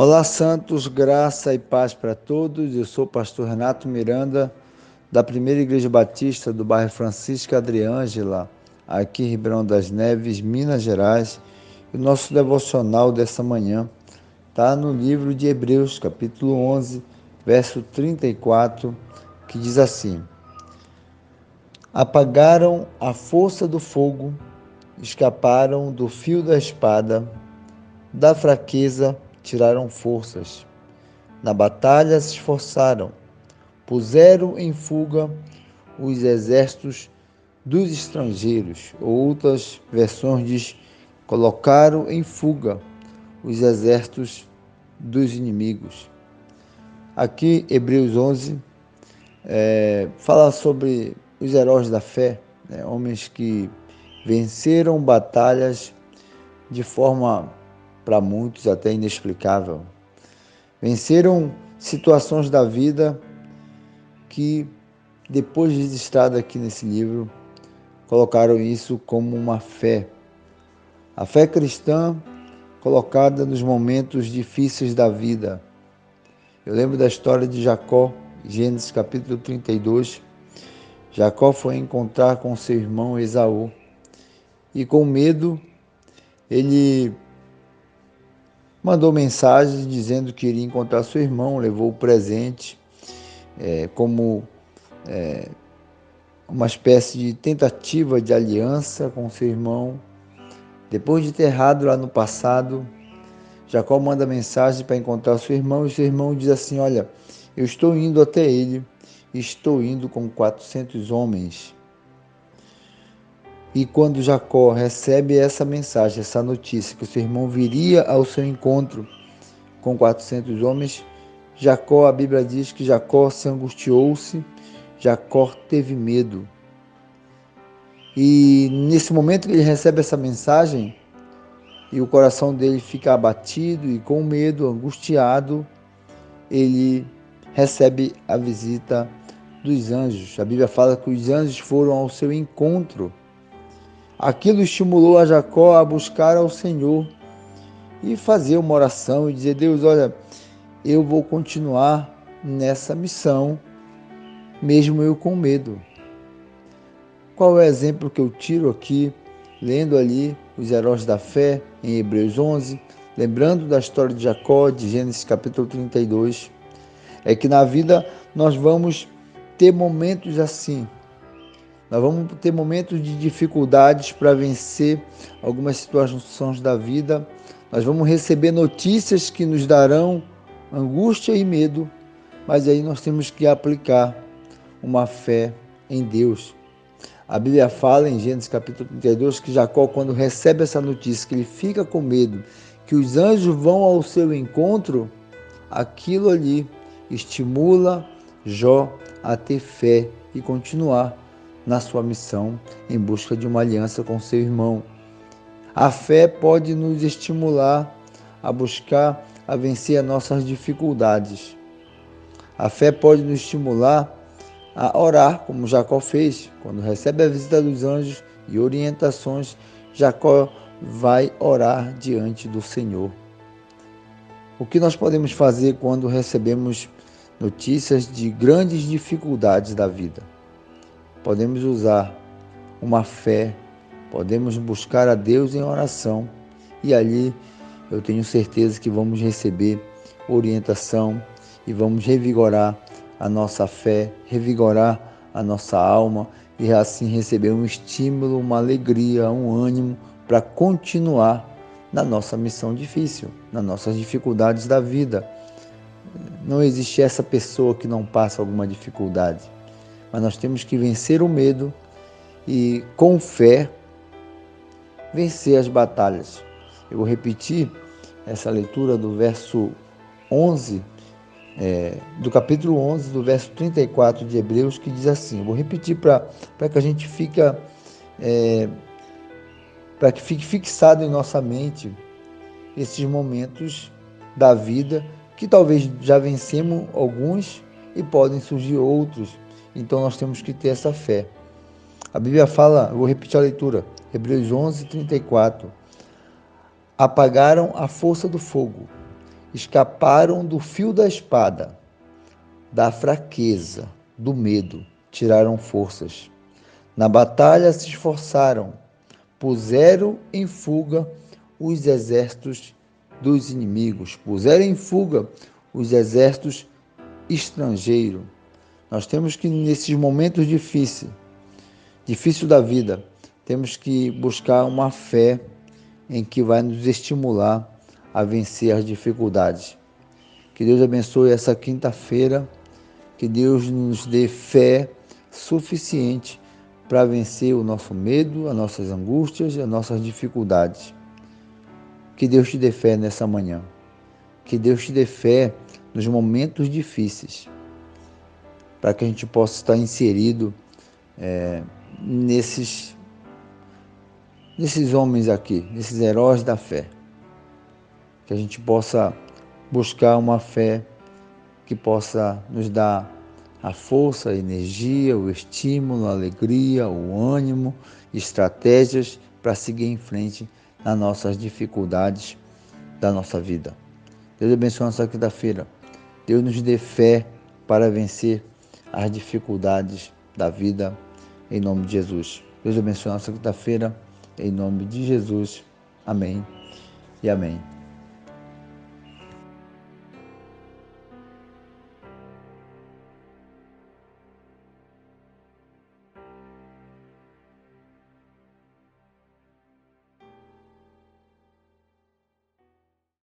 Olá, Santos, graça e paz para todos. Eu sou o pastor Renato Miranda, da Primeira Igreja Batista do bairro Francisco Adriângela, aqui em Ribeirão das Neves, Minas Gerais. O nosso devocional dessa manhã está no livro de Hebreus, capítulo 11, verso 34, que diz assim: Apagaram a força do fogo, escaparam do fio da espada, da fraqueza tiraram forças. Na batalha se esforçaram, puseram em fuga os exércitos dos estrangeiros. Outras versões diz colocaram em fuga os exércitos dos inimigos. Aqui, Hebreus 11 é, fala sobre os heróis da fé, né, homens que venceram batalhas de forma para muitos até inexplicável. Venceram situações da vida que, depois registrado aqui nesse livro, colocaram isso como uma fé. A fé cristã colocada nos momentos difíceis da vida. Eu lembro da história de Jacó, Gênesis capítulo 32. Jacó foi encontrar com seu irmão Esaú e, com medo, ele mandou mensagem dizendo que iria encontrar seu irmão, levou o presente é, como é, uma espécie de tentativa de aliança com seu irmão. Depois de ter errado lá no passado, Jacó manda mensagem para encontrar seu irmão e seu irmão diz assim: Olha, eu estou indo até ele, estou indo com 400 homens. E quando Jacó recebe essa mensagem, essa notícia, que seu irmão viria ao seu encontro com 400 homens, Jacó, a Bíblia diz que Jacó se angustiou-se, Jacó teve medo. E nesse momento que ele recebe essa mensagem, e o coração dele fica abatido e com medo, angustiado, ele recebe a visita dos anjos. A Bíblia fala que os anjos foram ao seu encontro Aquilo estimulou a Jacó a buscar ao Senhor e fazer uma oração e dizer: Deus, olha, eu vou continuar nessa missão, mesmo eu com medo. Qual é o exemplo que eu tiro aqui, lendo ali os heróis da fé em Hebreus 11, lembrando da história de Jacó, de Gênesis capítulo 32? É que na vida nós vamos ter momentos assim, nós vamos ter momentos de dificuldades para vencer algumas situações da vida. Nós vamos receber notícias que nos darão angústia e medo, mas aí nós temos que aplicar uma fé em Deus. A Bíblia fala em Gênesis capítulo 32 que Jacó, quando recebe essa notícia, que ele fica com medo, que os anjos vão ao seu encontro, aquilo ali estimula Jó a ter fé e continuar na sua missão em busca de uma aliança com seu irmão. A fé pode nos estimular a buscar a vencer as nossas dificuldades. A fé pode nos estimular a orar, como Jacó fez, quando recebe a visita dos anjos e orientações, Jacó vai orar diante do Senhor. O que nós podemos fazer quando recebemos notícias de grandes dificuldades da vida? Podemos usar uma fé, podemos buscar a Deus em oração e ali eu tenho certeza que vamos receber orientação e vamos revigorar a nossa fé, revigorar a nossa alma e assim receber um estímulo, uma alegria, um ânimo para continuar na nossa missão difícil, nas nossas dificuldades da vida. Não existe essa pessoa que não passa alguma dificuldade mas nós temos que vencer o medo e, com fé, vencer as batalhas. Eu vou repetir essa leitura do verso 11, é, do capítulo 11, do verso 34 de Hebreus, que diz assim: vou repetir para que a gente fica. É, para que fique fixado em nossa mente esses momentos da vida que talvez já vencemos alguns e podem surgir outros então nós temos que ter essa fé. A Bíblia fala, vou repetir a leitura, Hebreus 11, 34. Apagaram a força do fogo, escaparam do fio da espada, da fraqueza, do medo, tiraram forças. Na batalha se esforçaram, puseram em fuga os exércitos dos inimigos, puseram em fuga os exércitos estrangeiros. Nós temos que, nesses momentos difíceis, difícil da vida, temos que buscar uma fé em que vai nos estimular a vencer as dificuldades. Que Deus abençoe essa quinta-feira, que Deus nos dê fé suficiente para vencer o nosso medo, as nossas angústias e as nossas dificuldades. Que Deus te dê fé nessa manhã. Que Deus te dê fé nos momentos difíceis, para que a gente possa estar inserido é, nesses, nesses homens aqui, nesses heróis da fé. Que a gente possa buscar uma fé que possa nos dar a força, a energia, o estímulo, a alegria, o ânimo, estratégias para seguir em frente nas nossas dificuldades da nossa vida. Deus abençoe nossa quinta-feira. Deus nos dê fé para vencer as dificuldades da vida, em nome de Jesus. Deus abençoe nossa quinta-feira, em nome de Jesus. Amém e amém.